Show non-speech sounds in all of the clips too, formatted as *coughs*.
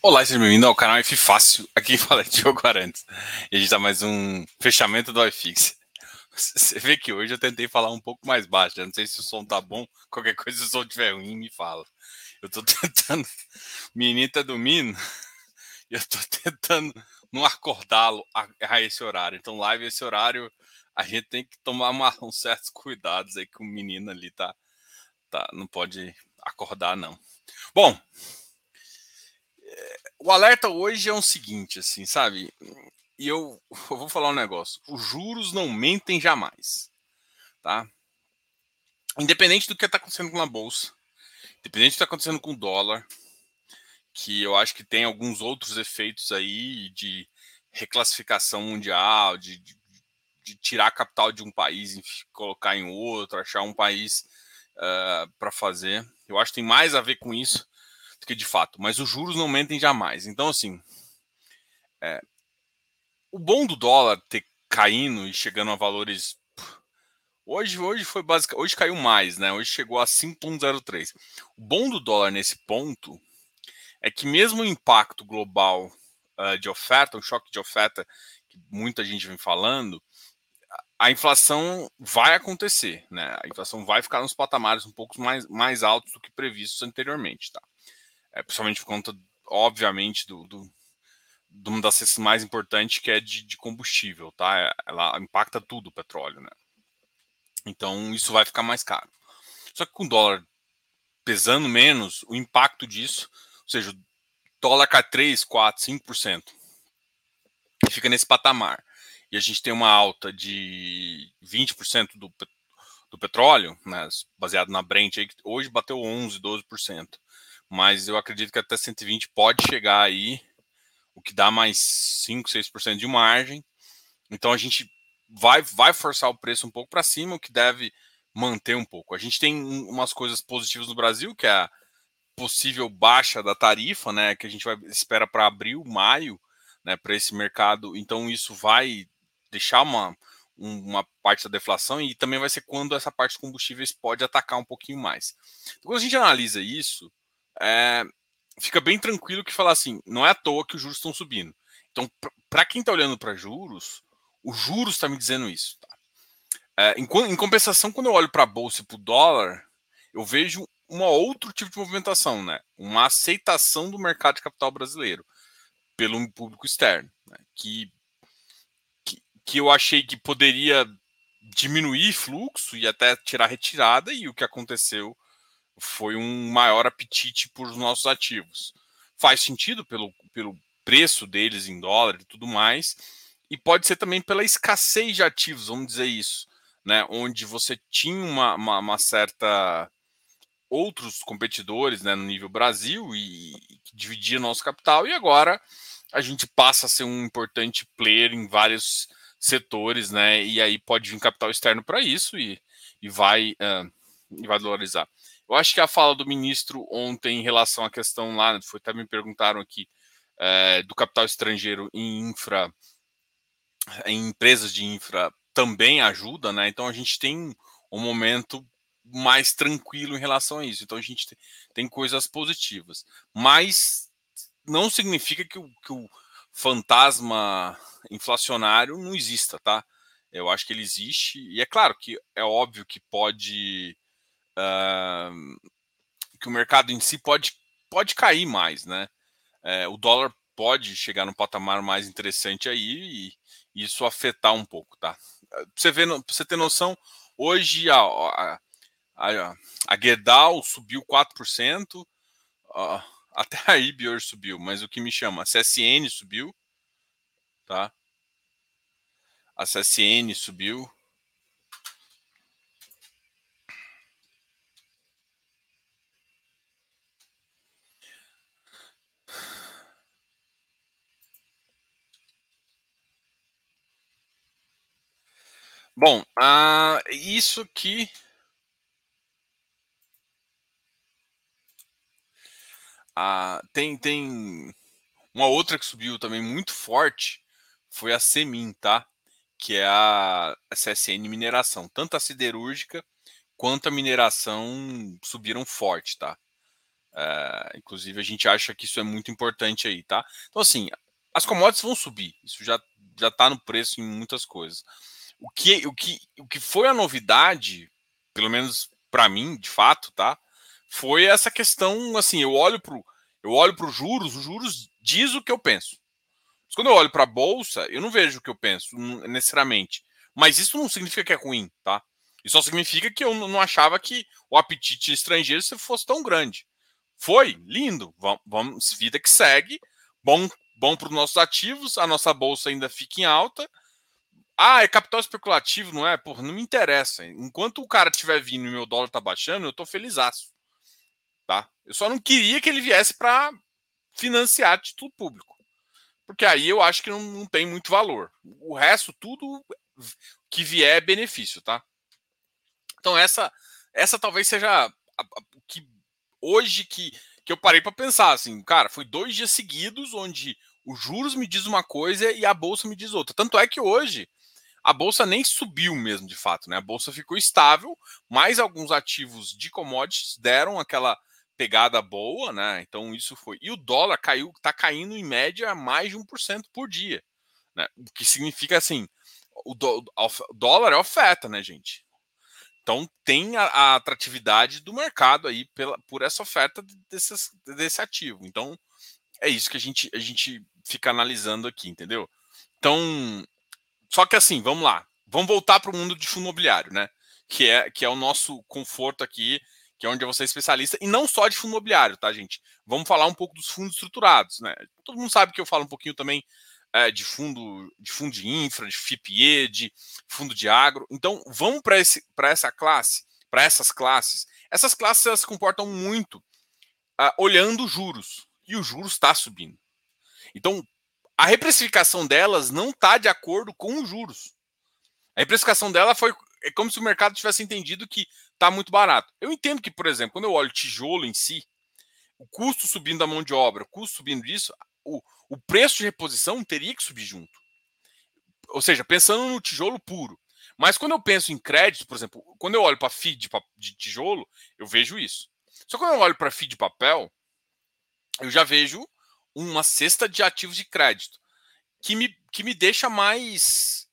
Olá, seja bem-vindo ao canal F Fácil. Aqui fala é Diogo Arantes. E a gente tá mais um fechamento do iFix. *laughs* Você vê que hoje eu tentei falar um pouco mais baixo. Não sei se o som tá bom. Qualquer coisa, se o som estiver ruim, me fala. Eu tô *laughs* tentando. Menino tá dormindo. *laughs* Eu tô tentando não acordá-lo a, esse horário. Então, live esse horário, a gente tem que tomar uma, uns certos cuidados aí que o menino ali tá, tá. Não pode acordar, não. Bom, o alerta hoje é o seguinte, assim, sabe? E eu, *laughs* eu, vou falar um negócio. Os juros não mentem jamais, tá? Independente do que está acontecendo com a bolsa, independente do que está acontecendo com o dólar, que eu acho que tem alguns outros efeitos aí de reclassificação mundial, de, de, de tirar capital de um país e colocar em outro, achar um país uh, ah, para fazer. Eu acho que tem mais a ver com isso do que de fato. Mas os juros não mentem jamais. Então, assim, é, o bom do dólar ter caindo e chegando a valores. Hoje, hoje foi basicamente. Hoje caiu mais, né? Hoje chegou a 5,03. O bom do dólar nesse ponto é que, mesmo o impacto global uh, de oferta, um choque de oferta, que muita gente vem falando, a inflação vai acontecer, né? A inflação vai ficar nos patamares um pouco mais, mais altos do que previstos anteriormente, tá? É, principalmente por conta, obviamente, do, do, de uma das cestas mais importantes que é de, de, combustível, tá? Ela impacta tudo o petróleo, né? Então isso vai ficar mais caro. Só que com o dólar pesando menos, o impacto disso, ou seja, o dólar cai 3, 4, 5%, e fica nesse patamar. E a gente tem uma alta de 20% do, do petróleo, né, baseado na Brent, aí, hoje bateu 11, 12% mas eu acredito que até 120 pode chegar aí, o que dá mais 5, 6% de margem. Então a gente vai, vai forçar o preço um pouco para cima, o que deve manter um pouco. A gente tem umas coisas positivas no Brasil, que é a possível baixa da tarifa, né, que a gente vai espera para abril, maio, né, para esse mercado. Então isso vai deixar uma uma parte da deflação e também vai ser quando essa parte de combustíveis pode atacar um pouquinho mais. Então, quando a gente analisa isso, é, fica bem tranquilo que falar assim, não é à toa que os juros estão subindo. Então, para quem está olhando para juros, os juros está me dizendo isso. Tá? É, em, em, compensação, quando eu olho para a bolsa e para o dólar, eu vejo um outro tipo de movimentação, né? Uma aceitação do mercado de capital brasileiro pelo público externo, né? que, que, que eu achei que poderia diminuir fluxo e até tirar retirada, e o que aconteceu foi um maior apetite por nossos ativos. Faz sentido pelo, pelo preço deles em dólar e tudo mais, e pode ser também pela escassez de ativos, vamos dizer isso, né? Onde você tinha uma, uma, uma certa outros competidores né, no nível Brasil e, e dividia nosso capital, e agora a gente passa a ser um importante player em vários setores, né? E aí pode vir capital externo para isso e, e vai uh, e vai valorizar. Eu acho que a fala do ministro ontem em relação à questão lá, foi até me perguntaram aqui, é, do capital estrangeiro em infra, em empresas de infra, também ajuda, né? Então a gente tem um momento mais tranquilo em relação a isso. Então a gente tem, tem coisas positivas. Mas não significa que o, que o fantasma inflacionário não exista, tá? Eu acho que ele existe, e é claro que é óbvio que pode uh, que o mercado em si pode, pode cair mais, né? É, o dólar pode chegar num patamar mais interessante aí e, isso afetar um pouco, tá? você, ver, pra você ter noção, hoje a, a, a, a Gerdau subiu 4%, uh, até a Ibior subiu, mas o que me chama, a CSN subiu, tá? A CSN subiu, Bom, uh, isso que. Uh, tem, tem uma outra que subiu também muito forte, foi a Semin, tá? Que é a CSN Mineração. Tanto a siderúrgica quanto a mineração subiram forte, tá? É, inclusive, a gente acha que isso é muito importante aí, tá? Então, assim, as commodities vão subir. Isso já já está no preço em muitas coisas. O que, o, que, o que foi a novidade, pelo menos para mim, de fato, tá? Foi essa questão, assim, eu olho para eu olho para os juros, os juros diz o que eu penso. Mas quando eu olho para a bolsa, eu não vejo o que eu penso necessariamente. Mas isso não significa que é ruim, tá? Isso só significa que eu não achava que o apetite estrangeiro fosse tão grande. Foi lindo, vamos, vamos vida que segue. Bom, bom para os nossos ativos, a nossa bolsa ainda fica em alta. Ah, é capital especulativo, não é? Porra, não me interessa. Enquanto o cara estiver vindo e meu dólar tá baixando, eu tô felizaço. Tá? Eu só não queria que ele viesse para financiar título público. Porque aí eu acho que não, não tem muito valor. O resto, tudo que vier é benefício, tá? Então essa essa talvez seja o que hoje que, que eu parei para pensar assim, cara, foi dois dias seguidos onde os juros me diz uma coisa e a bolsa me diz outra. Tanto é que hoje a bolsa nem subiu mesmo, de fato, né? A bolsa ficou estável, mas alguns ativos de commodities deram aquela pegada boa, né? Então isso foi. E o dólar caiu, tá caindo em média mais de 1% por dia, né? O que significa assim, o, dólar é oferta, né, gente? Então tem a, a, atratividade do mercado aí pela, por essa oferta desses, desse ativo. Então é isso que a gente, a gente fica analisando aqui, entendeu? Então, só que assim, vamos lá. Vamos voltar para o mundo de fundo imobiliário, né? Que é, que é o nosso conforto aqui, que é onde você é especialista, e não só de fundo imobiliário, tá, gente? Vamos falar um pouco dos fundos estruturados, né? Todo mundo sabe que eu falo um pouquinho também é, de fundo de fundo de infra, de FIPE, de fundo de agro. Então, vamos para essa classe, para essas classes. Essas classes elas se comportam muito uh, olhando juros, e o juros está subindo. Então, a reprecificação delas não está de acordo com os juros. A reprecificação dela foi é como se o mercado tivesse entendido que está muito barato. Eu entendo que, por exemplo, quando eu olho tijolo em si, o custo subindo da mão de obra, o custo subindo disso, o, o preço de reposição teria que subir junto. Ou seja, pensando no tijolo puro. Mas quando eu penso em crédito, por exemplo, quando eu olho para FII de, de tijolo, eu vejo isso. Só que quando eu olho para FII de papel, eu já vejo uma cesta de ativos de crédito que me, que me deixa mais.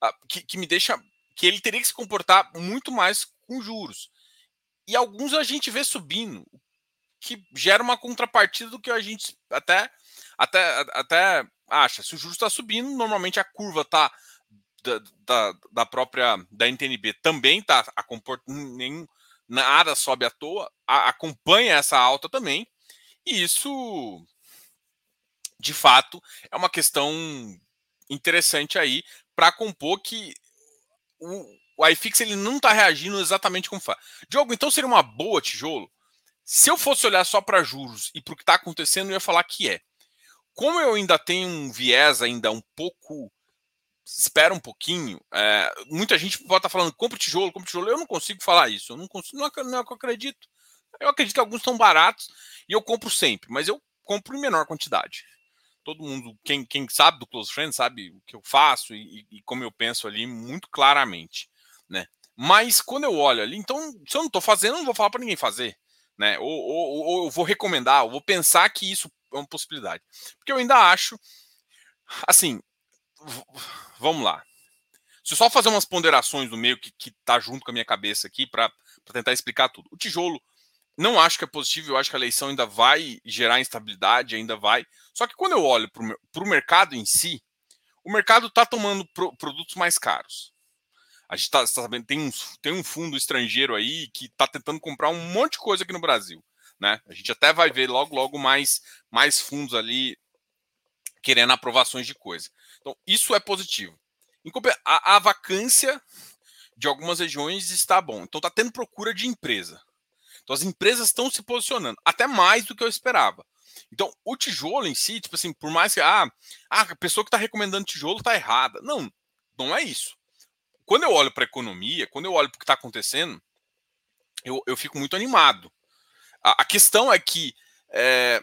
Ah, que, que me deixa. que ele teria que se comportar muito mais com juros. E alguns a gente vê subindo, que gera uma contrapartida do que a gente até, até, até acha. Se o juros está subindo, normalmente a curva está da, da, da, própria da NTNB também está a comportando nenhum nada sobe à toa, a, acompanha essa alta também. E isso de fato, é uma questão interessante aí para compor que o, o iFix ele não está reagindo exatamente como faz. Diogo, então seria uma boa tijolo? Se eu fosse olhar só para juros e para o que está acontecendo, eu ia falar que é. Como eu ainda tenho um viés ainda um pouco. Espera um pouquinho. É, muita gente pode estar falando, compra tijolo, compra tijolo. Eu não consigo falar isso. Eu não consigo, não, não é que eu acredito. Eu acredito que alguns estão baratos e eu compro sempre, mas eu compro em menor quantidade todo mundo, quem, quem sabe do Close Friends, sabe o que eu faço e, e, como eu penso ali muito claramente, né? Mas quando eu olho ali, então, se eu não estou fazendo, eu não vou falar para ninguém fazer, né? Ou, ou, ou, eu vou recomendar, ou vou pensar que isso é uma possibilidade. Porque eu ainda acho, assim, vamos lá. Se eu só fazer umas ponderações no meio que, que tá junto com a minha cabeça aqui para tentar explicar tudo. O tijolo não acho que é positivo, eu acho que a eleição ainda vai gerar instabilidade, ainda vai. Só que quando eu olho para o mercado em si, o mercado está tomando pro, produtos mais caros. A gente está tá sabendo, tem um, tem um fundo estrangeiro aí que está tentando comprar um monte de coisa aqui no Brasil. Né? A gente até vai ver logo, logo mais, mais fundos ali querendo aprovações de coisa. Então, isso é positivo. A, a vacância de algumas regiões está bom. Então, está tendo procura de empresa. Então as empresas estão se posicionando, até mais do que eu esperava. Então, o tijolo em si, tipo assim, por mais que ah, ah a pessoa que está recomendando tijolo está errada. Não, não é isso. Quando eu olho para a economia, quando eu olho para o que está acontecendo, eu, eu fico muito animado. A, a questão é que é,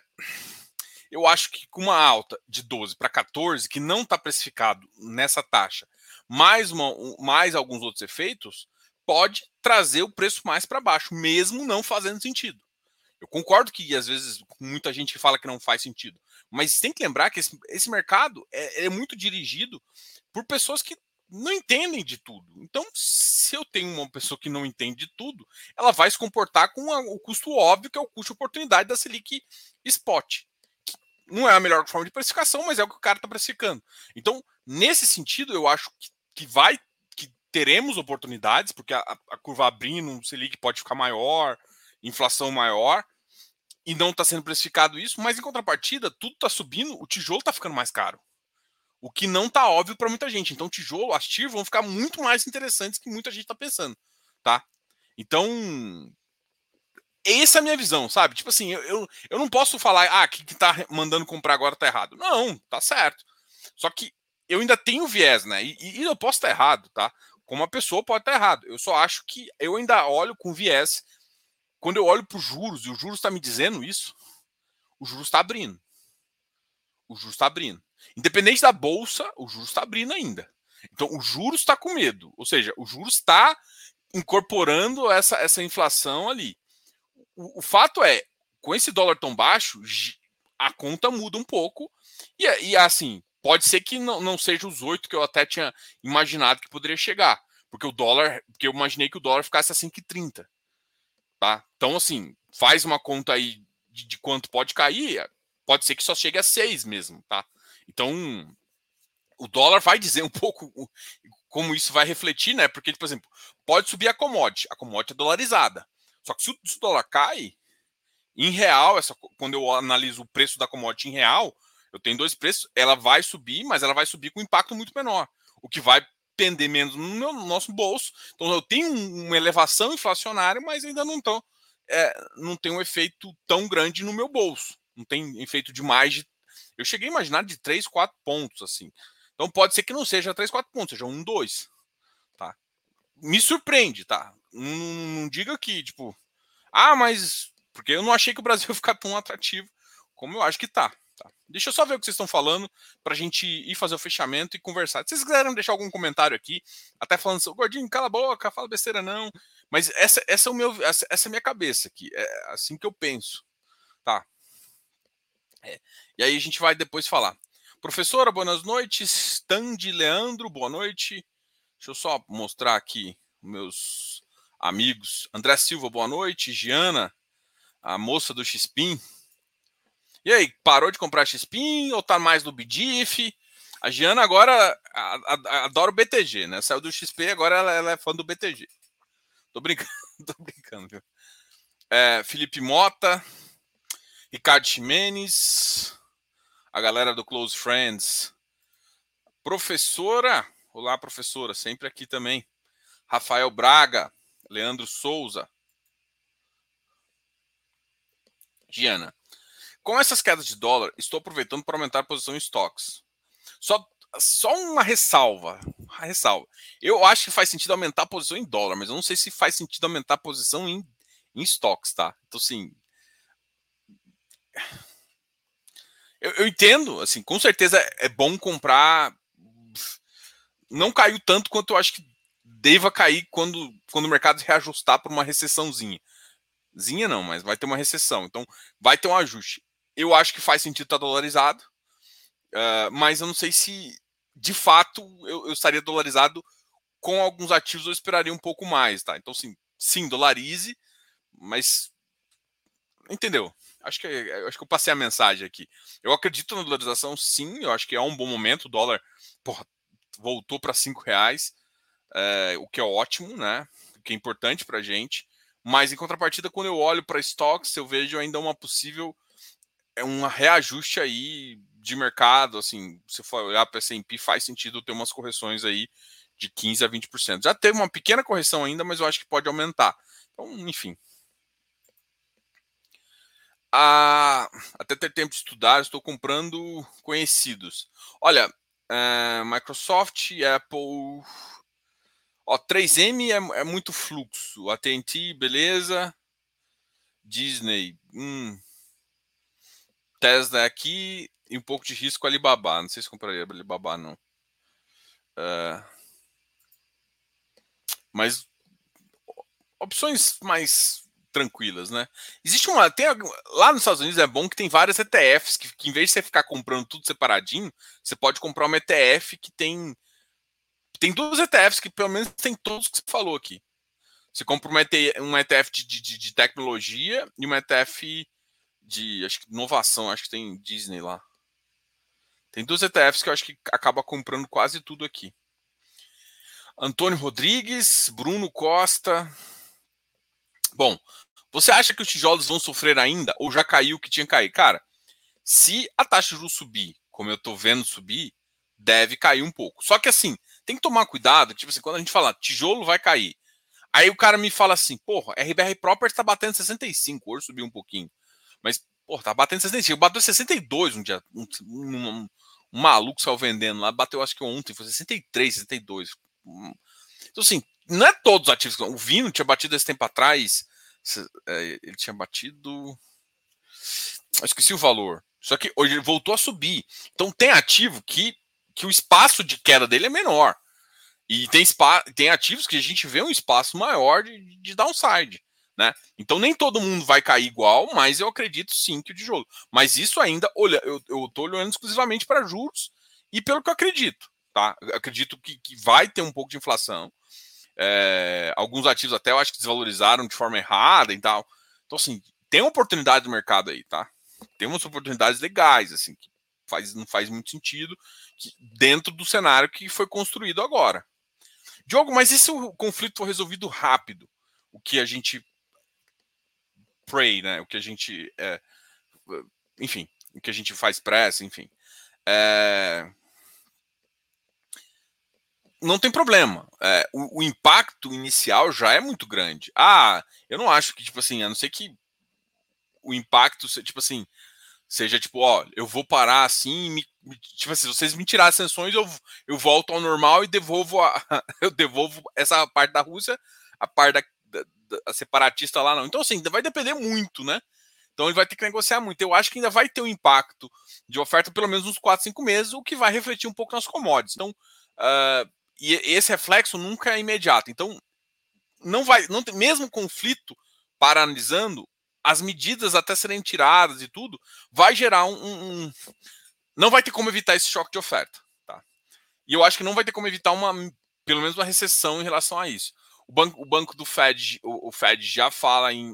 eu acho que com uma alta de 12 para 14, que não está precificado nessa taxa, mais, uma, mais alguns outros efeitos, pode trazer o preço mais para baixo, mesmo não fazendo sentido. Eu concordo que às vezes muita gente fala que não faz sentido, mas tem que lembrar que esse, esse mercado é, é, muito dirigido por pessoas que não entendem de tudo. Então, se eu tenho uma pessoa que não entende de tudo, ela vai se comportar com a, o custo óbvio, que é o custo de oportunidade da Selic Spot. não é a melhor forma de precificação, mas é o que o cara está precificando. Então, nesse sentido, eu acho que, que vai que teremos oportunidades, porque a, a curva abrindo, o Selic pode ficar maior, inflação maior, e não está sendo precificado isso, mas em contrapartida, tudo está subindo, o tijolo está ficando mais caro. O que não está óbvio para muita gente. Então, tijolo, as TIR vão ficar muito mais interessantes que muita gente está pensando, tá? Então, essa é a minha visão, sabe? Tipo assim, eu, eu não posso falar, ah, que, que tá mandando comprar agora tá errado. Não, tá certo. Só que eu ainda tenho viés, né? E, e eu posso estar errado, tá? Como uma pessoa pode estar errado. Eu só acho que eu ainda olho com viés quando eu olho para os juros, e o juros está me dizendo isso, o juros está abrindo. O juros está abrindo. Independente da bolsa, o juros está abrindo ainda. Então, o juros está com medo. Ou seja, o juros está incorporando essa, essa inflação ali. O, o, fato é, com esse dólar tão baixo, a conta muda um pouco. E, e assim, pode ser que não, não seja os oito que eu até tinha imaginado que poderia chegar. Porque o dólar, porque eu imaginei que o dólar ficasse a 5,30 tá? Então, assim, faz uma conta aí de, de, quanto pode cair, pode ser que só chegue a 6 mesmo, tá? Então, o dólar vai dizer um pouco como isso vai refletir, né? Porque, por exemplo, pode subir a commodity, a commodity é dolarizada. Só que se o, se o dólar cai, em real, essa, quando eu analiso o preço da commodity em real, eu tenho dois preços, ela vai subir, mas ela vai subir com um impacto muito menor. O que vai pender menos no, meu, no nosso bolso. Então eu tenho uma elevação inflacionária, mas ainda não tão, é, não tem um efeito tão grande no meu bolso. Não tem efeito de mais de. Eu cheguei a imaginar de 3, 4 pontos, assim. Então pode ser que não seja 3, 4 pontos, seja 1, 2. Tá? Me surpreende, tá? Não, não diga que, tipo, ah, mas. Porque eu não achei que o Brasil *laughs* ia ficar tão atrativo como eu acho que tá. Deixa eu só ver o que vocês estão falando para a gente ir fazer o fechamento e conversar. Se vocês quiserem deixar algum comentário aqui, até falando assim, gordinho, cala a boca, fala besteira não. Mas essa, essa, é, o meu, essa, essa é a minha cabeça aqui, é assim que eu penso. Tá. É. E aí a gente vai depois falar. Professora, boas noites. Tandy Leandro, boa noite. Deixa eu só mostrar aqui meus amigos. André Silva, boa noite. Giana, a moça do Xpin. E aí, parou de comprar XPIN ou tá mais no BDIF? A Giana agora adora o BTG, né? Saiu do XP, agora ela, ela é fã do BTG. Tô brincando, *laughs* tô brincando, viu? É, Felipe Mota, Ricardo Ximenes, a galera do Close Friends. Professora, olá, professora, sempre aqui também. Rafael Braga, Leandro Souza. Giana, com essas quedas de dólar, estou aproveitando para aumentar a posição em estoques. Só, só uma ressalva. Uma ressalva. Eu acho que faz sentido aumentar a posição em dólar, mas eu não sei se faz sentido aumentar a posição em, em estoques, tá? Então, assim. Eu, eu entendo, assim, com certeza é bom comprar. Não caiu tanto quanto eu acho que deva cair quando, quando o mercado *laughs* reajustar para uma recessãozinha. Zinha não, mas vai ter uma recessão. Então, vai ter um ajuste eu acho que faz sentido estar tá dolarizado, uh, mas eu não sei se de fato eu, eu, estaria dolarizado com alguns ativos, eu esperaria um pouco mais, tá? Então, sim, sim, dolarize, mas entendeu? Acho que acho que eu passei a mensagem aqui. Eu acredito na dolarização, sim. Eu acho que é um bom momento. O dólar porra, voltou para cinco reais, é, o que é ótimo, né? O que é importante para gente. Mas em contrapartida, quando eu olho para estoques, eu vejo ainda uma possível é um reajuste aí de mercado, assim, se for olhar para S&P, faz sentido ter umas correções aí de 15 a 20%. Já teve uma pequena correção ainda, mas eu acho que pode aumentar. Então, enfim. Ah, até ter tempo de estudar, estou comprando conhecidos. Olha, é, Microsoft, Apple, ó, 3M é, é muito fluxo. AT&T, beleza. Disney, hum, Tesla aqui e um pouco de risco Alibaba. Não sei se compraria Alibaba, não. Uh, mas opções mais tranquilas, né? Existe uma. Tem, lá nos Estados Unidos é bom que tem várias ETFs que, que, em vez de você ficar comprando tudo separadinho, você pode comprar uma ETF que tem. Tem duas ETFs que pelo menos tem todos que você falou aqui. Você compra uma ETF de, de, de, tecnologia e uma ETF de acho que inovação, acho que tem Disney lá. Tem duas ETFs que eu acho que acaba comprando quase tudo aqui. Antônio Rodrigues, Bruno Costa. Bom, você acha que os tijolos vão sofrer ainda ou já caiu o que tinha que cair? Cara, se a taxa de juros subir, como eu estou vendo subir, deve cair um pouco. Só que assim, tem que tomar cuidado, tipo assim, quando a gente fala tijolo vai cair. Aí o cara me fala assim, porra, RBR Property tá batendo 65, hoje subiu um pouquinho. Mas, porra, tá batendo 65. Bateu 62 um dia. Um, um, um, maluco saiu vendendo lá, bateu acho que ontem, foi 63, 62. Então, assim, não é todos os ativos. O Vino tinha batido esse tempo atrás. É, ele tinha batido. Eu esqueci o valor. Só que hoje ele voltou a subir. Então tem ativo que, que o espaço de queda dele é menor. E tem, tem ativos que a gente vê um espaço maior de, de downside. Né? Então nem todo mundo vai cair igual, mas eu acredito sim que o tijolo. Mas isso ainda, olha, eu estou olhando exclusivamente para juros e pelo que eu acredito. Tá? Eu acredito que, que vai ter um pouco de inflação. É, alguns ativos até eu acho que desvalorizaram de forma errada e tal. Então, assim, tem oportunidade do mercado aí, tá? Tem umas oportunidades legais, assim, que faz, não faz muito sentido dentro do cenário que foi construído agora. Diogo, mas e se o conflito for resolvido rápido? O que a gente pray, né? O que a gente. É, enfim, o que a gente faz pressa, enfim. É, não tem problema. É, o, o, impacto inicial já é muito grande. Ah, eu não acho que, tipo assim, a não ser que o impacto, tipo assim, seja tipo, ó, eu vou parar assim, me, tipo assim, se vocês me tirarem as sanções, eu, eu volto ao normal e devolvo a, *laughs* eu devolvo essa parte da Rússia, a parte da, separatista lá não. Então, assim, vai depender muito, né? Então ele vai ter que negociar muito. Eu acho que ainda vai ter um impacto de oferta pelo menos uns 4, 5 meses, o que vai refletir um pouco nas commodities. Então, uh, e esse reflexo nunca é imediato. Então, não vai, não tem, mesmo conflito paralisando, as medidas até serem tiradas e tudo, vai gerar um, um, um, não vai ter como evitar esse choque de oferta, tá? E eu acho que não vai ter como evitar uma, pelo menos uma recessão em relação a isso. O banco, o banco do Fed, o, o Fed já fala em,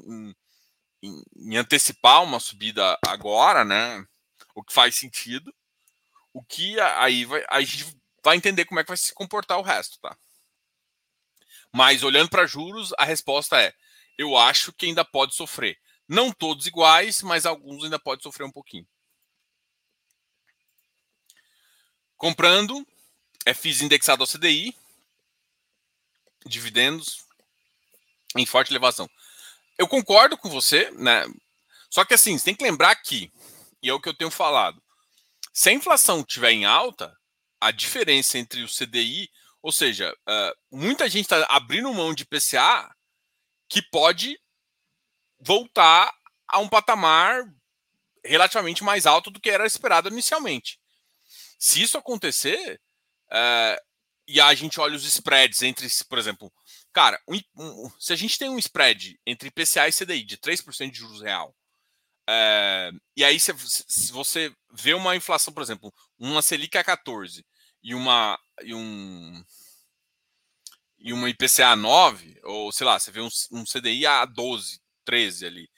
em, em, antecipar uma subida agora, né? O que faz sentido. O que aí vai, a gente vai entender como é que vai se comportar o resto, tá? Mas olhando para juros, a resposta é: eu acho que ainda pode sofrer. Não todos iguais, mas alguns ainda pode sofrer um pouquinho. Comprando, é FIIs indexado ao CDI, dividendos em forte elevação. Eu concordo com você, né? Só que assim, você tem que lembrar que, e é o que eu tenho falado, se a inflação estiver em alta, a diferença entre o CDI, ou seja, uh, muita gente está abrindo mão de PCA que pode voltar a um patamar relativamente mais alto do que era esperado inicialmente. Se isso acontecer, uh, e a gente olha os spreads entre, por exemplo, cara, um, um, se a gente tem um spread entre IPCA e CDI de 3% de juros real, é, e aí, se, se, você vê uma inflação, por exemplo, uma Selic a 14 e uma e um e uma IPCA 9, ou sei lá, você vê um, um CDI a 12, 13 ali,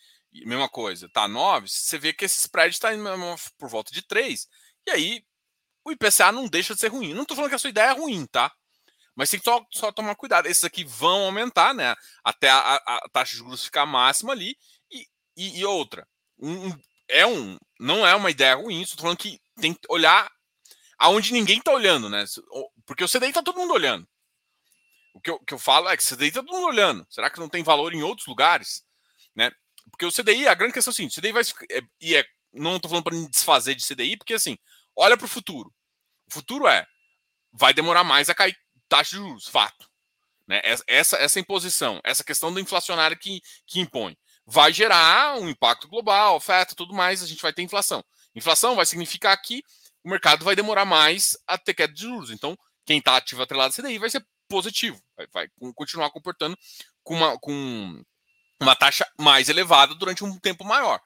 mesma coisa, tá? 9, você vê que esse spread está por volta de 3, e aí o IPCA não deixa de ser ruim. Não estou falando que a sua ideia é ruim, tá? Mas tem que só, só tomar cuidado. Esses aqui vão aumentar, né? Até a, a, taxa de juros ficar máxima ali. E, e, e outra, um, é um, não é uma ideia ruim. Estou falando que tem que olhar aonde ninguém está olhando, né? Porque o CDI está todo mundo olhando. O que eu, que eu falo é que o CDI está todo mundo olhando. Será que não tem valor em outros lugares? Né? Porque o CDI, a grande questão é seguinte: o CDI vai. É, e é, não estou falando para desfazer de CDI, porque assim, olha para o futuro. O futuro é. Vai demorar mais a cair taxa de juros, fato. Né? Essa, essa imposição, essa questão do inflacionário que, que impõe, vai gerar um impacto global, oferta, tudo mais, a gente vai ter inflação. Inflação vai significar que o mercado vai demorar mais a ter queda de juros. Então, quem está ativo atrelado a CDI vai ser positivo, vai, vai continuar comportando com, uma, com uma taxa mais elevada durante um tempo maior.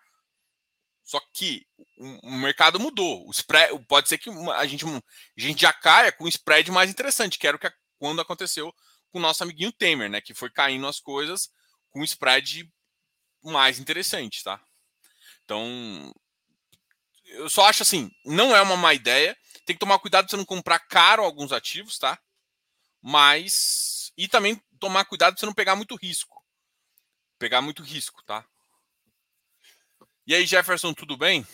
Só que o mercado mudou. O spread, pode ser que a gente, a gente já caia com um spread mais interessante, que era o que quando aconteceu com o nosso amiguinho Temer, né? Que foi caindo as coisas com um spread mais interessante, tá? Então, eu só acho assim, não é uma má ideia. Tem que tomar cuidado para você não comprar caro alguns ativos, tá? Mas. E também tomar cuidado para você não pegar muito risco. Pegar muito risco, tá? E aí, Jefferson, tudo bem?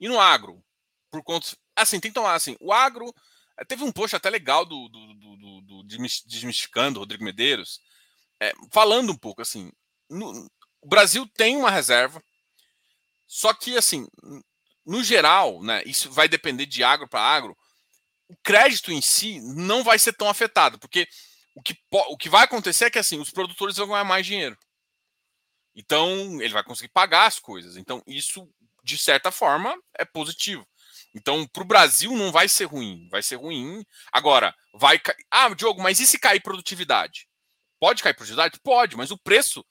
E no agro? Por conta. Assim, tem que tomar assim. O agro. Eh, teve um post até legal do, do, do, do, do Desmistificando, Rodrigo Medeiros, é, falando um pouco assim. No, o Brasil tem uma reserva, só que, assim, no geral, né, isso vai depender de agro para agro. O crédito em si não vai ser tão afetado, porque o que, o que vai acontecer é que assim, os produtores vão ganhar mais dinheiro. Então, ele vai conseguir pagar as coisas. Então, isso, de certa forma, é positivo. Então, para o Brasil não vai ser ruim. Vai ser ruim. Agora, vai cair. Ah, Diogo, mas e se cair produtividade? Pode cair produtividade? Pode, mas o preço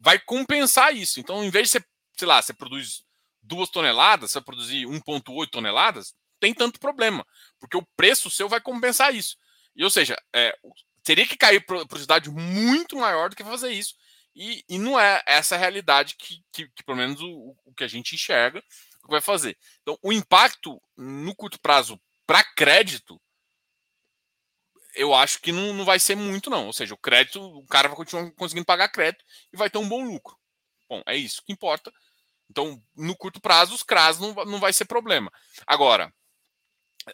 vai compensar isso. Então, em vez de você sei lá, você produz duas toneladas, você vai produzir 1,8 toneladas, tem tanto problema, porque o preço seu vai compensar isso. E, ou seja, é, teria que cair produtividade muito maior do que fazer isso. E, e não é essa a realidade que, que, que pelo menos, o, o, que a gente enxerga que vai fazer. Então, o impacto no curto prazo para crédito, eu acho que não, não vai ser muito, não. Ou seja, o crédito, o cara vai continuar conseguindo pagar crédito e vai ter um bom lucro. Bom, é isso que importa. Então, no curto prazo, os CRAS não, não vai ser problema. Agora,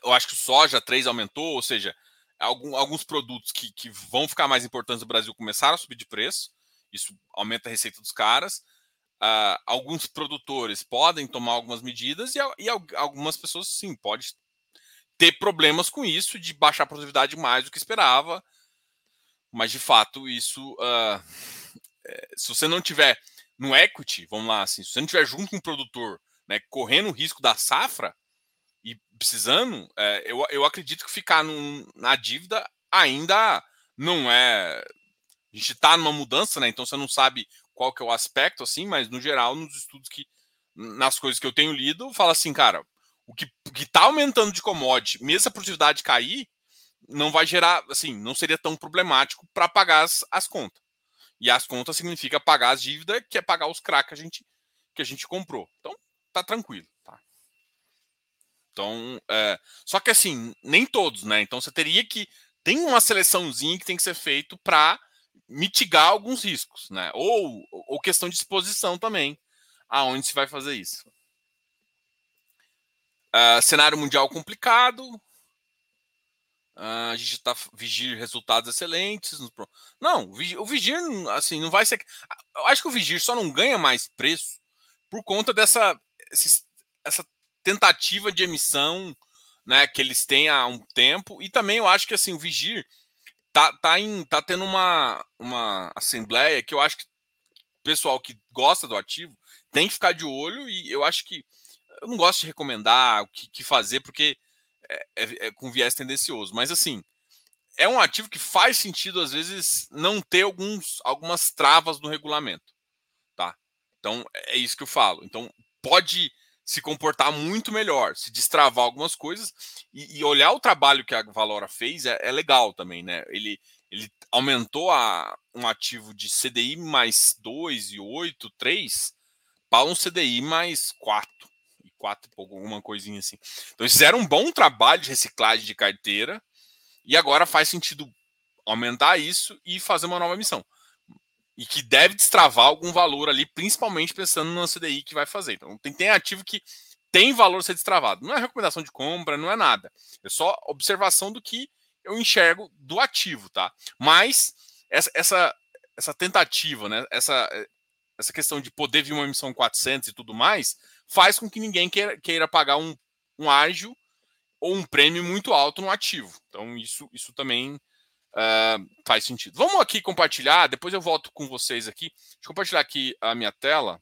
eu acho que o soja 3 aumentou, ou seja, algum, alguns produtos que, que vão ficar mais importantes no Brasil começaram a subir de preço. Isso aumenta a receita dos caras. Uh, alguns produtores podem tomar algumas medidas e, e algumas pessoas, sim, podem ter problemas com isso, de baixar a produtividade mais do que esperava. Mas, de fato, isso. Uh, se você não tiver no equity, vamos lá, assim, se você não estiver junto com um produtor, né, correndo o risco da safra e precisando, é, eu, eu acredito que ficar num, na dívida ainda não é. A gente está numa mudança, né? Então você não sabe qual que é o aspecto, assim, mas no geral, nos estudos que. Nas coisas que eu tenho lido, fala assim, cara, o que, está aumentando de commodity, mesmo a produtividade cair, não vai gerar, assim, não seria tão problemático para pagar as, as contas. E as contas significa pagar as dívidas, que é pagar os cracks que a gente, que a gente comprou. Então, tá tranquilo. Tá? Então, é, só que assim, nem todos, né? Então você teria que. Tem uma seleçãozinha que tem que ser feito para mitigar alguns riscos, né? Ou, ou questão de exposição também, aonde se vai fazer isso. Uh, cenário mundial complicado, Uh, a gente está vigir resultados excelentes. Não, o vigir, assim, não vai ser. Eu acho que o vigir só não ganha mais preço por conta dessa essa tentativa de emissão, né, que eles têm há um tempo. E também eu acho que assim o vigir tá tá, em, tá tendo uma uma assembleia que eu acho que o pessoal que gosta do ativo tem que ficar de olho e eu acho que eu não gosto de recomendar o que, que fazer porque é, é, é, com viés tendencioso. Mas assim, é um ativo que faz sentido, às vezes, não ter alguns, algumas travas no regulamento. Tá? Então, é isso que eu falo. Então, pode se comportar muito melhor, se destravar algumas coisas e, e olhar o trabalho que a Valora fez é, é legal também, né? Ele, ele aumentou a, um ativo de CDI mais 2 e 8, 3 para um CDI mais 4 quatro, alguma coisinha assim. Então eles fizeram um bom trabalho de reciclagem de carteira e agora faz sentido aumentar isso e fazer uma nova emissão. E que deve destravar algum valor ali, principalmente pensando no CDI que vai fazer. Então tem, tem ativo que tem valor a ser destravado. Não é recomendação de compra, não é nada. É só observação do que eu enxergo do ativo, tá? Mas essa, essa, essa tentativa, né? Essa, essa questão de poder vir uma emissão 400 e tudo mais, faz com que ninguém queira, queira pagar um, um ágio ou um prêmio muito alto no ativo. Então, isso, isso também faz sentido. Vamos aqui compartilhar, depois eu volto com vocês aqui. Deixa eu compartilhar aqui a minha tela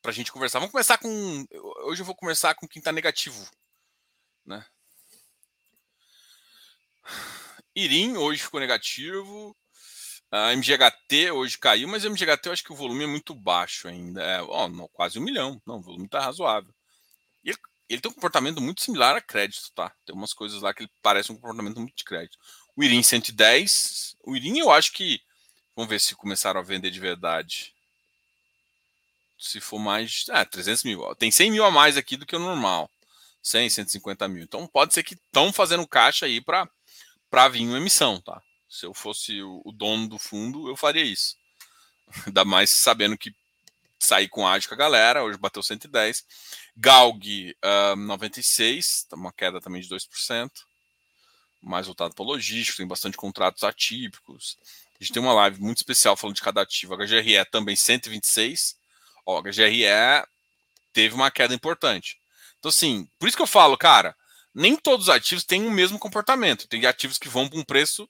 para a gente conversar. Vamos começar com. Hoje eu vou começar com quem está negativo. Né? Irim hoje ficou negativo. A MGHT hoje caiu, mas a MGHT eu acho que o volume é muito baixo ainda. É, ó, quase um milhão. Não, o volume está razoável. Ele, ele, tem um comportamento muito similar a crédito, tá? Tem umas coisas lá que ele parece um comportamento muito de crédito. O IRIM 110. O IRIM eu acho que. Vamos ver se começaram a vender de verdade. Se for mais. Ah, 300 mil. Tem 100 mil a mais aqui do que o normal. 100, 150 mil. Então pode ser que estão fazendo caixa aí para vir uma emissão, tá? Se eu fosse o, dono do fundo, eu faria isso. *laughs* Ainda mais sabendo que sair com ágio com a galera, hoje bateu 110. Galg uh, 96, uma queda também de 2%. Mais voltado para logístico, tem bastante contratos atípicos. A gente tem uma live muito especial falando de cada ativo. HGRE também 126. Ó, HGRE teve uma queda importante. Então, assim, por isso que eu falo, cara, nem todos os ativos têm o mesmo comportamento. Tem ativos que vão para um preço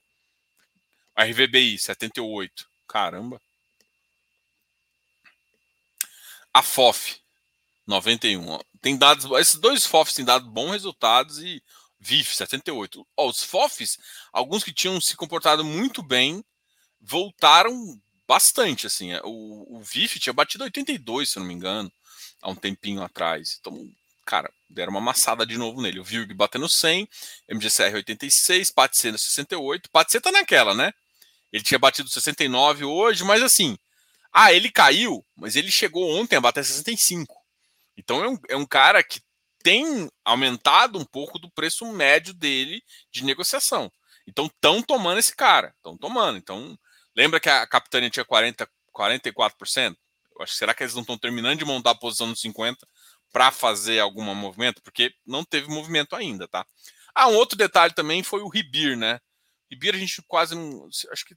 RVBI 78. Caramba. A FOF 91. Tem dados, esses dois FOFs têm dado bons resultados e VIF 78. Ó, os FOFs, alguns que tinham se comportado muito bem, voltaram bastante assim. O, o VIF tinha batido 82, se não me engano, há um tempinho atrás. Então, cara, deram uma amassada de novo nele. O VIRG batendo 100, MGCR 86, PATC 68. PATC tá naquela, né? Ele tinha batido 69 hoje, mas assim. Ah, ele caiu, mas ele chegou ontem a bater 65. Então é um, é um cara que tem aumentado um pouco do preço médio dele de negociação. Então estão tomando esse cara, estão tomando. Então, lembra que a capitania tinha 40, 44%? Eu acho, será que eles não estão terminando de montar a posição no 50 para fazer algum movimento? Porque não teve movimento ainda, tá? Ah, um outro detalhe também foi o Ribir, né? Ribir a gente quase não. Acho que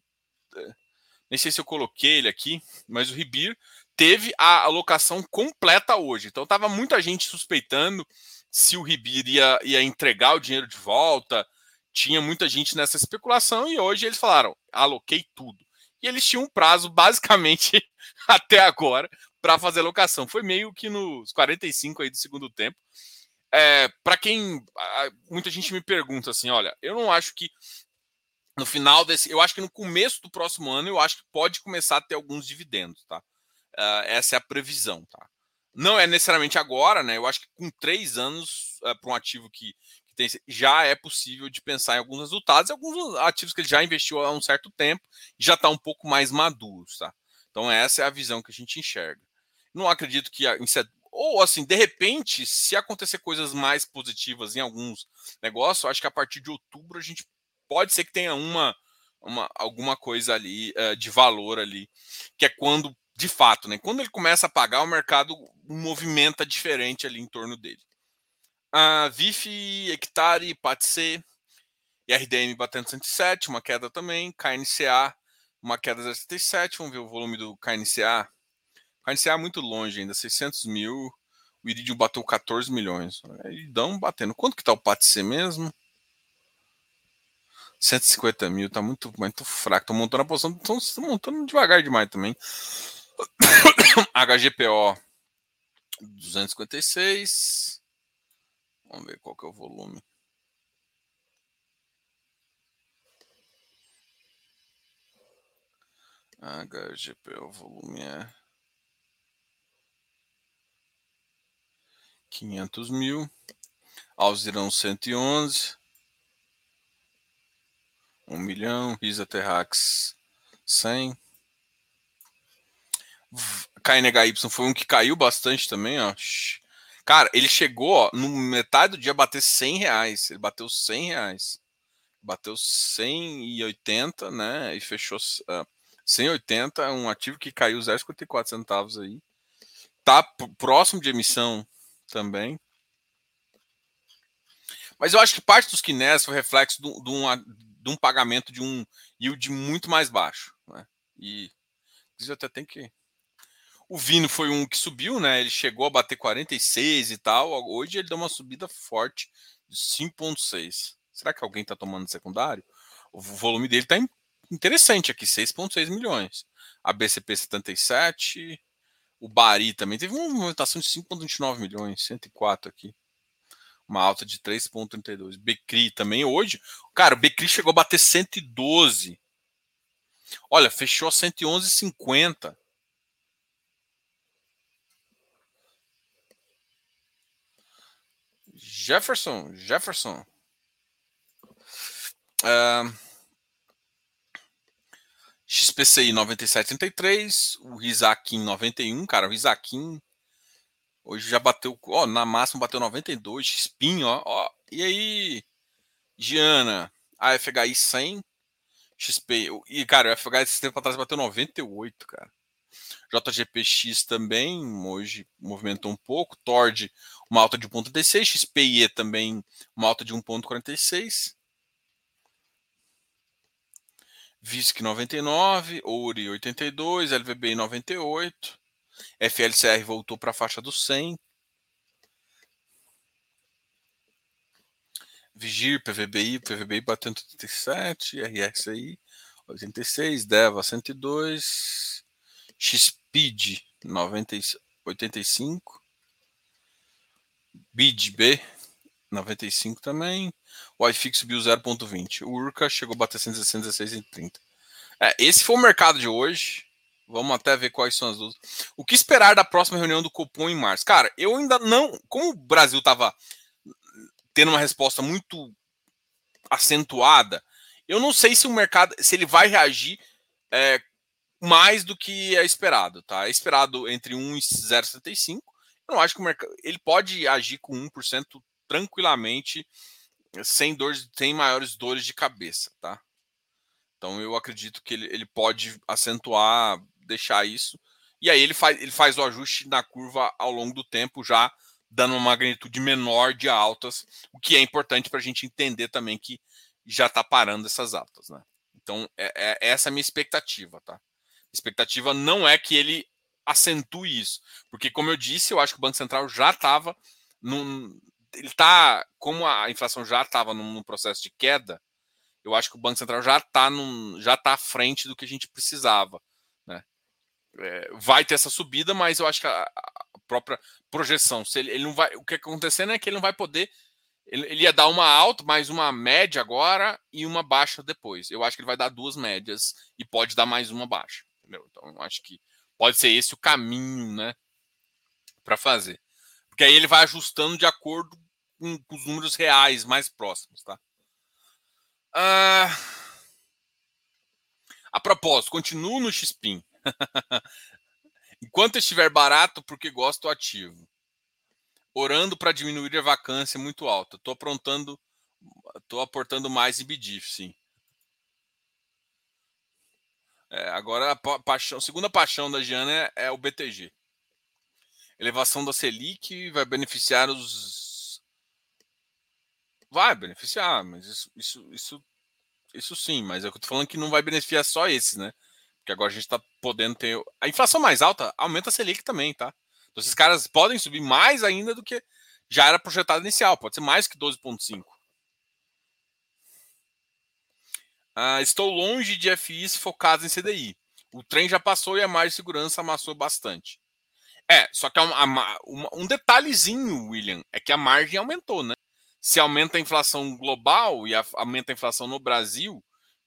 nem sei se eu coloquei ele aqui, mas o Ribir teve a alocação completa hoje. Então tava muita gente suspeitando se o Ribir ia, ia entregar o dinheiro de volta. Tinha muita gente nessa especulação e hoje eles falaram: aloquei tudo. E eles tinham um prazo, *laughs* basicamente, até agora, para fazer alocação. Foi meio que nos 45 aí do segundo tempo. É, para quem. Muita gente me pergunta assim: olha, eu não acho que no final desse, eu acho que no começo do próximo ano, eu acho que pode começar a ter alguns dividendos, tá? Uh, essa é a previsão, tá? Não é necessariamente agora, né? Eu acho que com três anos uh, é, para um ativo que, que, tem, já é possível de pensar em alguns resultados, alguns ativos que ele já investiu há um certo tempo já está um pouco mais maduros, tá? Então essa é a visão que a gente enxerga. Não acredito que ou assim, de repente, se acontecer coisas mais positivas em alguns negócios, acho que a partir de outubro a gente pode ser que tenha uma, uma alguma coisa ali uh, de valor ali, que é quando, de fato, né? Quando ele começa a pagar, o mercado movimenta diferente ali em torno dele. A VIF, Hectare, PATC, RDM batendo 107, uma queda também, KNCA, uma queda de 77, vamos ver o volume do KNCA. KNCA é muito longe ainda, 600 mil, o Iridium bateu 14 milhões. Iridão batendo. Quanto que tá o PATC mesmo? 150 mil, tá muito, muito fraco. Tô montando a posição, tô montando devagar demais também. *coughs* HGPO 256. Vamos ver qual que é o volume. HGPO volume é 500 mil. Alzirão 111. 1 milhão, Risa Terrax 100. KNHY foi um que caiu bastante também, ó. Cara, ele chegou ó, no metade do dia bater 100 reais. Ele bateu 100 reais. Bateu 180, né? E fechou uh, 180. É um ativo que caiu 0,54 centavos aí. Tá próximo de emissão também. Mas eu acho que parte dos Kinés foi reflexo de, de, uma, de um pagamento de um yield muito mais baixo. Né? E isso até tem que. O Vino foi um que subiu, né? Ele chegou a bater 46 e tal. Hoje ele deu uma subida forte de 5,6. Será que alguém está tomando secundário? O volume dele está interessante aqui, 6,6 milhões. A BCP 77. O Bari também teve uma movimentação de 5,29 milhões, 104 aqui uma alta de 3,32. Becri também hoje. Cara, o Becri chegou a bater 112. Olha, fechou a 111,50. Jefferson, Jefferson. Uh, XPCI 97,33, o Rizakin 91, cara, o Rizakin hoje já bateu, ó, na máxima bateu 92, Spin, ó, ó, e aí, Giana, a FHI 100, XP, e cara, o FHI esse tempo atrás bateu 98, cara. JGPX também, hoje movimentou um pouco, Tord uma alta de 1,36, XPIE também uma alta de 1,46. VISC 99, Ouri 82, LVB 98, FLCR voltou para a faixa do 100. Vigir, PVBI, PVBI batendo 87, RSI 86, DEVA 102, XPID 85, BID-B 95 também, o iFix subiu 0,20. O Urca chegou a bater 116,30. É, esse foi o mercado de hoje. Vamos até ver quais são as dúvidas. O que esperar da próxima reunião do Copom em março? Cara, eu ainda não. Como o Brasil estava tendo uma resposta muito acentuada, eu não sei se o mercado, se ele vai reagir é, mais do que é esperado, tá? É esperado entre 1 e 0,75. Eu não acho que o mercado. Ele pode agir com 1% tranquilamente sem dores, sem maiores dores de cabeça, tá? Então eu acredito que ele, ele pode acentuar, deixar isso. E aí ele faz, ele faz o ajuste na curva ao longo do tempo, já dando uma magnitude menor de altas, o que é importante para a gente entender também que já está parando essas altas, né? Então, é, é, essa é a minha expectativa, tá? Expectativa não é que ele acentue isso, porque, como eu disse, eu acho que o Banco Central já estava num, ele tá, como a inflação já estava num, processo de queda, eu acho que o Banco Central já está já tá à frente do que a gente precisava, né? É, vai ter essa subida, mas eu acho que a, a própria projeção, se ele, ele, não vai, o que está acontecendo é que ele não vai poder, ele, ele, ia dar uma alta, mais uma média agora e uma baixa depois. Eu acho que ele vai dar duas médias e pode dar mais uma baixa, entendeu? Então acho que pode ser esse o caminho, né, para fazer. Porque aí ele vai ajustando de acordo com, com os números reais mais próximos, tá? Ah, a propósito, continuo no XPIN. *laughs* Enquanto estiver barato, porque gosto ativo. Orando para diminuir a vacância muito alta. Estou aprontando, estou aportando mais em BDIF, sim. É, agora a paixão, segunda paixão da Giana é, é o BTG elevação da Selic vai beneficiar os. Vai beneficiar, mas isso, isso, isso, isso sim, mas é eu tô falando que não vai beneficiar só esses, né? Porque agora a gente está podendo ter. A inflação mais alta aumenta a Selic também, tá? Então esses caras podem subir mais ainda do que já era projetado inicial, pode ser mais que 12,5. Ah, estou longe de FIs focados em CDI. O trem já passou e a margem de segurança amassou bastante. É, só que é um detalhezinho, William, é que a margem aumentou, né? Se aumenta a inflação global e a, aumenta a inflação no Brasil,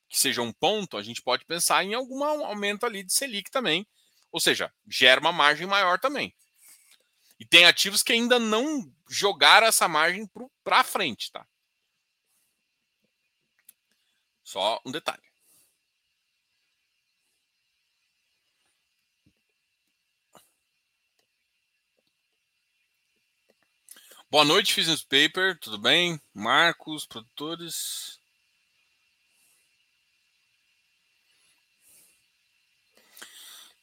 que seja um ponto, a gente pode pensar em algum aumento ali de Selic também. Ou seja, gera uma margem maior também. E tem ativos que ainda não jogaram essa margem para frente, tá? Só um detalhe. Boa noite, Business Paper, tudo bem? Marcos, produtores.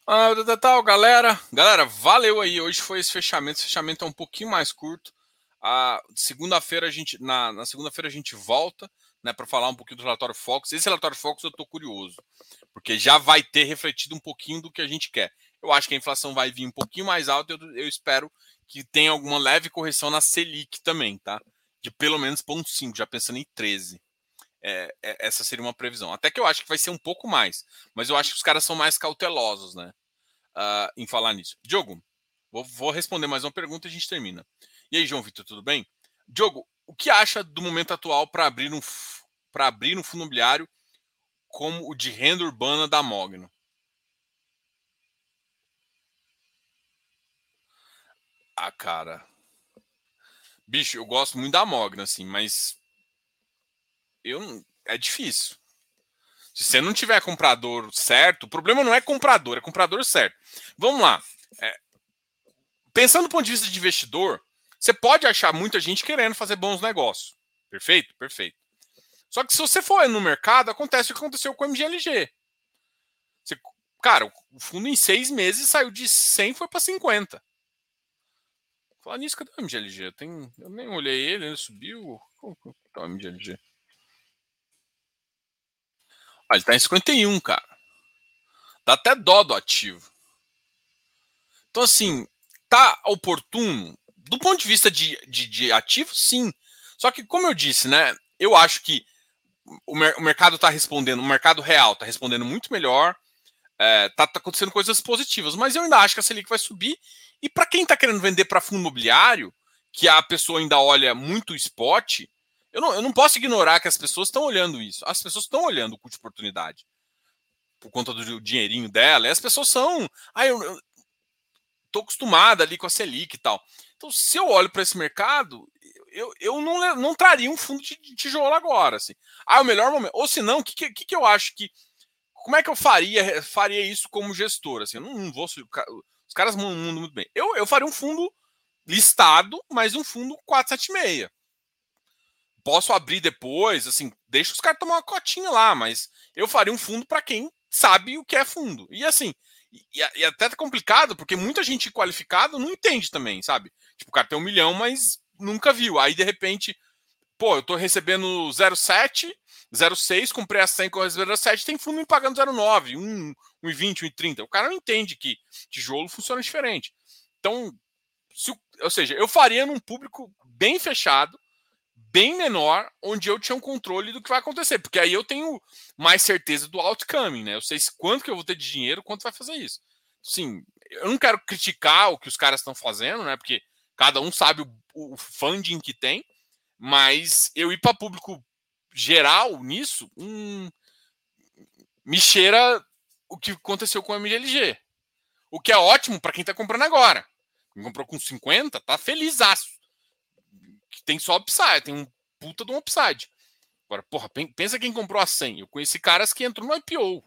Ah, tal, galera. Galera, valeu aí. Hoje foi esse fechamento. Esse fechamento é um pouquinho mais curto. A segunda-feira a gente na, na segunda-feira a gente volta, né, para falar um pouquinho do relatório Fox. Esse relatório Fox eu tô curioso, porque já vai ter refletido um pouquinho do que a gente quer. Eu acho que a inflação vai vir um pouquinho mais alta. Eu, eu espero que tem alguma leve correção na Selic também, tá? De pelo menos 0,5, já pensando em 13. É, é, essa seria uma previsão. Até que eu acho que vai ser um pouco mais, mas eu acho que os caras são mais cautelosos, né? Uh, em falar nisso. Diogo, vou, vou, responder mais uma pergunta e a gente termina. E aí, João Vitor, tudo bem? Diogo, o que acha do momento atual para abrir um para abrir um fundo imobiliário como o de renda urbana da Mogno. Ah, cara. Bicho, eu gosto muito da Mogno, assim, mas eu é difícil. Se você não tiver comprador certo, o problema não é comprador, é comprador certo. Vamos lá. É, pensando do ponto de vista de investidor, você pode achar muita gente querendo fazer bons negócios. Perfeito? Perfeito. Só que se você for no mercado, acontece o que aconteceu com o MGLG. Você, cara, o fundo em seis meses saiu de 100 foi para 50. Falar nisso, cadê o MGLG? Eu, tenho, eu nem olhei ele, ele subiu. Como tá o MGLG? Ah, ele tá em 51, cara. Dá até dó do ativo. Então, assim, tá oportuno. Do ponto de vista de, de, de ativo, sim. Só que, como eu disse, né? Eu acho que o, mer o mercado está respondendo, o mercado real está respondendo muito melhor. É, tá, tá, acontecendo coisas positivas, mas eu ainda acho que a Selic vai subir. E para quem está querendo vender para fundo imobiliário, que a pessoa ainda olha muito spot, eu não, eu não posso ignorar que as pessoas estão olhando isso. As pessoas estão olhando o custo de oportunidade por conta do dinheirinho dela. E as pessoas são. Ah, eu, eu tô acostumada ali com a Selic e tal. Então, se eu olho para esse mercado, eu, eu não, não traria um fundo de, tijolo agora. Assim. Ah, é o melhor momento. Ou se não, o que, que, que eu acho que. Como é que eu faria faria isso como gestor? Assim, eu não, não vou. Os caras mandam muito bem. Eu, eu faria um fundo listado, mas um fundo 476 posso abrir depois, assim, deixa os caras tomar uma cotinha lá, mas eu faria um fundo para quem sabe o que é fundo. E assim, e, e, até tá complicado, porque muita gente qualificada não entende também, sabe? Tipo, o cara tem um milhão, mas nunca viu. Aí, de repente, pô, eu tô recebendo 0,7, 0,6, comprei a 100 com 0,7, tem fundo me pagando 0,9, 1,20, 1,30. O cara não entende que tijolo funciona diferente. Então, se, ou seja, eu faria num público bem fechado, bem menor, onde eu tinha um controle do que vai acontecer, porque aí eu tenho mais certeza do outcome, né? Eu sei quanto que eu vou ter de dinheiro, quanto vai fazer isso. Sim, eu não quero criticar o que os caras estão fazendo, né? Porque cada um sabe o, o funding que tem, mas eu ir para público geral nisso, hum, me cheira o que aconteceu com o MGLG. O que é ótimo para quem está comprando agora. Quem comprou com 50, tá felizaço que tem só upside, tem um puta de um upside. Agora, porra, pensa quem comprou a 100. Eu conheci caras que entrou no IPO.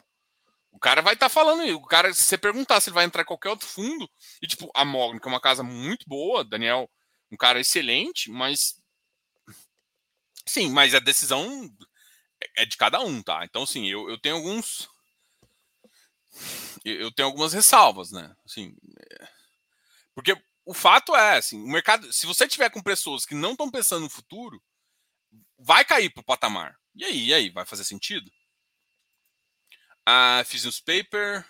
O cara vai estar tá falando O cara, se você perguntar se ele vai entrar em qualquer outro fundo, e tipo, a Mogno, que é uma casa muito boa, Daniel, um cara excelente, mas. Sim, mas a decisão é de cada um, tá? Então, assim, eu, eu tenho alguns. Eu tenho algumas ressalvas, né? Assim, é... porque o fato é, assim, o mercado, se você tiver com pessoas que não estão pensando no futuro, vai cair para o patamar. E aí, e aí, vai fazer sentido? Ah, fiz uns paper.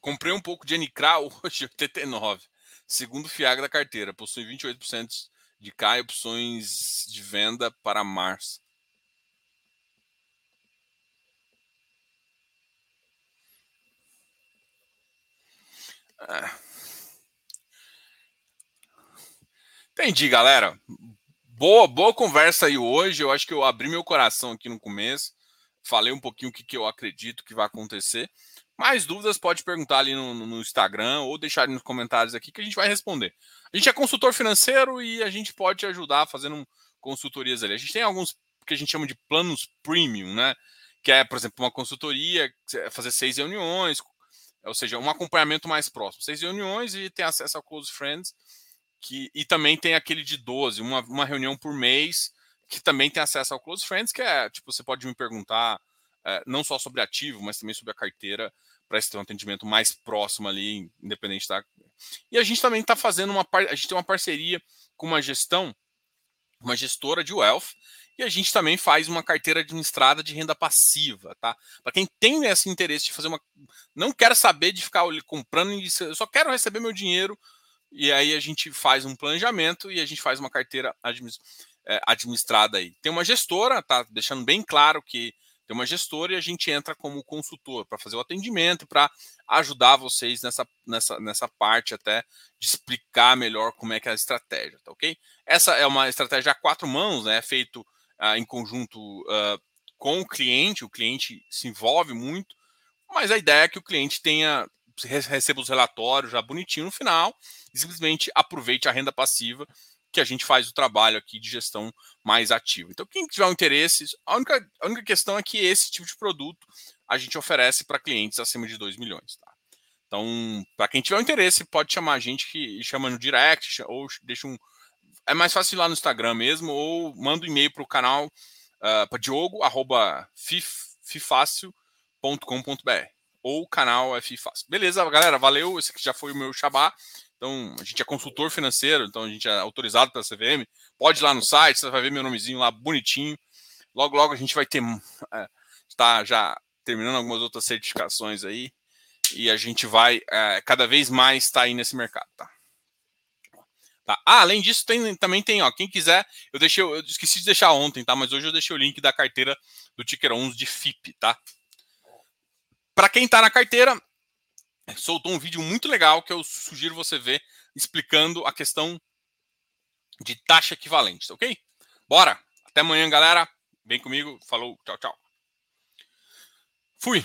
Comprei um pouco de NCRA hoje, *laughs* 89. Segundo FIAG da carteira, possui 28% de CA e opções de venda para março. É. Entendi, galera. Boa, boa conversa aí hoje. Eu acho que eu abri meu coração aqui no começo. Falei um pouquinho o que, que eu acredito que vai acontecer. Mais dúvidas pode perguntar ali no, no Instagram ou deixar nos comentários aqui que a gente vai responder. A gente é consultor financeiro e a gente pode ajudar fazendo consultorias ali. A gente tem alguns que a gente chama de planos premium, né? Que é, por exemplo, uma consultoria, fazer seis reuniões, ou seja, um acompanhamento mais próximo. Seis reuniões e tem acesso ao Close Friends, que, e também tem aquele de 12, uma, uma reunião por mês, que também tem acesso ao Close Friends, que é, tipo, você pode me perguntar é, não só sobre ativo, mas também sobre a carteira, para ter um atendimento mais próximo ali, independente da. E a gente também está fazendo uma. A gente tem uma parceria com uma gestão, uma gestora de wealth, e a gente também faz uma carteira administrada de renda passiva, tá? Para quem tem esse interesse de fazer uma. Não quer saber de ficar comprando, eu só quero receber meu dinheiro. E aí a gente faz um planejamento e a gente faz uma carteira é, administrada aí. Tem uma gestora, tá? Deixando bem claro que tem uma gestora e a gente entra como consultor para fazer o atendimento, para ajudar vocês nessa, nessa, nessa parte até de explicar melhor como é que é a estratégia, tá ok? Essa é uma estratégia a quatro mãos, né? É feito uh, em conjunto uh, com o cliente, o cliente se envolve muito, mas a ideia é que o cliente tenha receba os relatórios já bonitinho no final e simplesmente aproveite a renda passiva que a gente faz o trabalho aqui de gestão mais ativo. Então, quem tiver um interesse, a única, a única questão é que esse tipo de produto a gente oferece para clientes acima de 2 milhões. Tá? Então, para quem tiver um interesse, pode chamar a gente que chama no direct ou deixa um. É mais fácil ir lá no Instagram mesmo, ou manda um e-mail para o canal uh, ah, para diogo.fifácil.com.br ou canal F Fácil. Beleza, galera, valeu. Esse aqui já foi o meu Xabá. Então, a gente é consultor financeiro, então a gente é autorizado pela CVM. Pode ir lá no site, você vai ver meu nomezinho lá bonitinho. Logo, logo a gente vai ter. Está já terminando algumas outras certificações aí. E a gente vai é, cada vez mais estar tá aí nesse mercado, tá? tá? Ah, além disso, tem, também tem, ó. Quem quiser, eu deixei, eu esqueci de deixar ontem, tá? Mas hoje eu deixei o link da carteira do Ticker 11 de FIP, tá? Para quem está na carteira, soltou um vídeo muito legal que eu sugiro você ver explicando a questão de taxa equivalente, ok? Bora! Até amanhã, galera. Vem comigo. Falou. Tchau, tchau. Fui.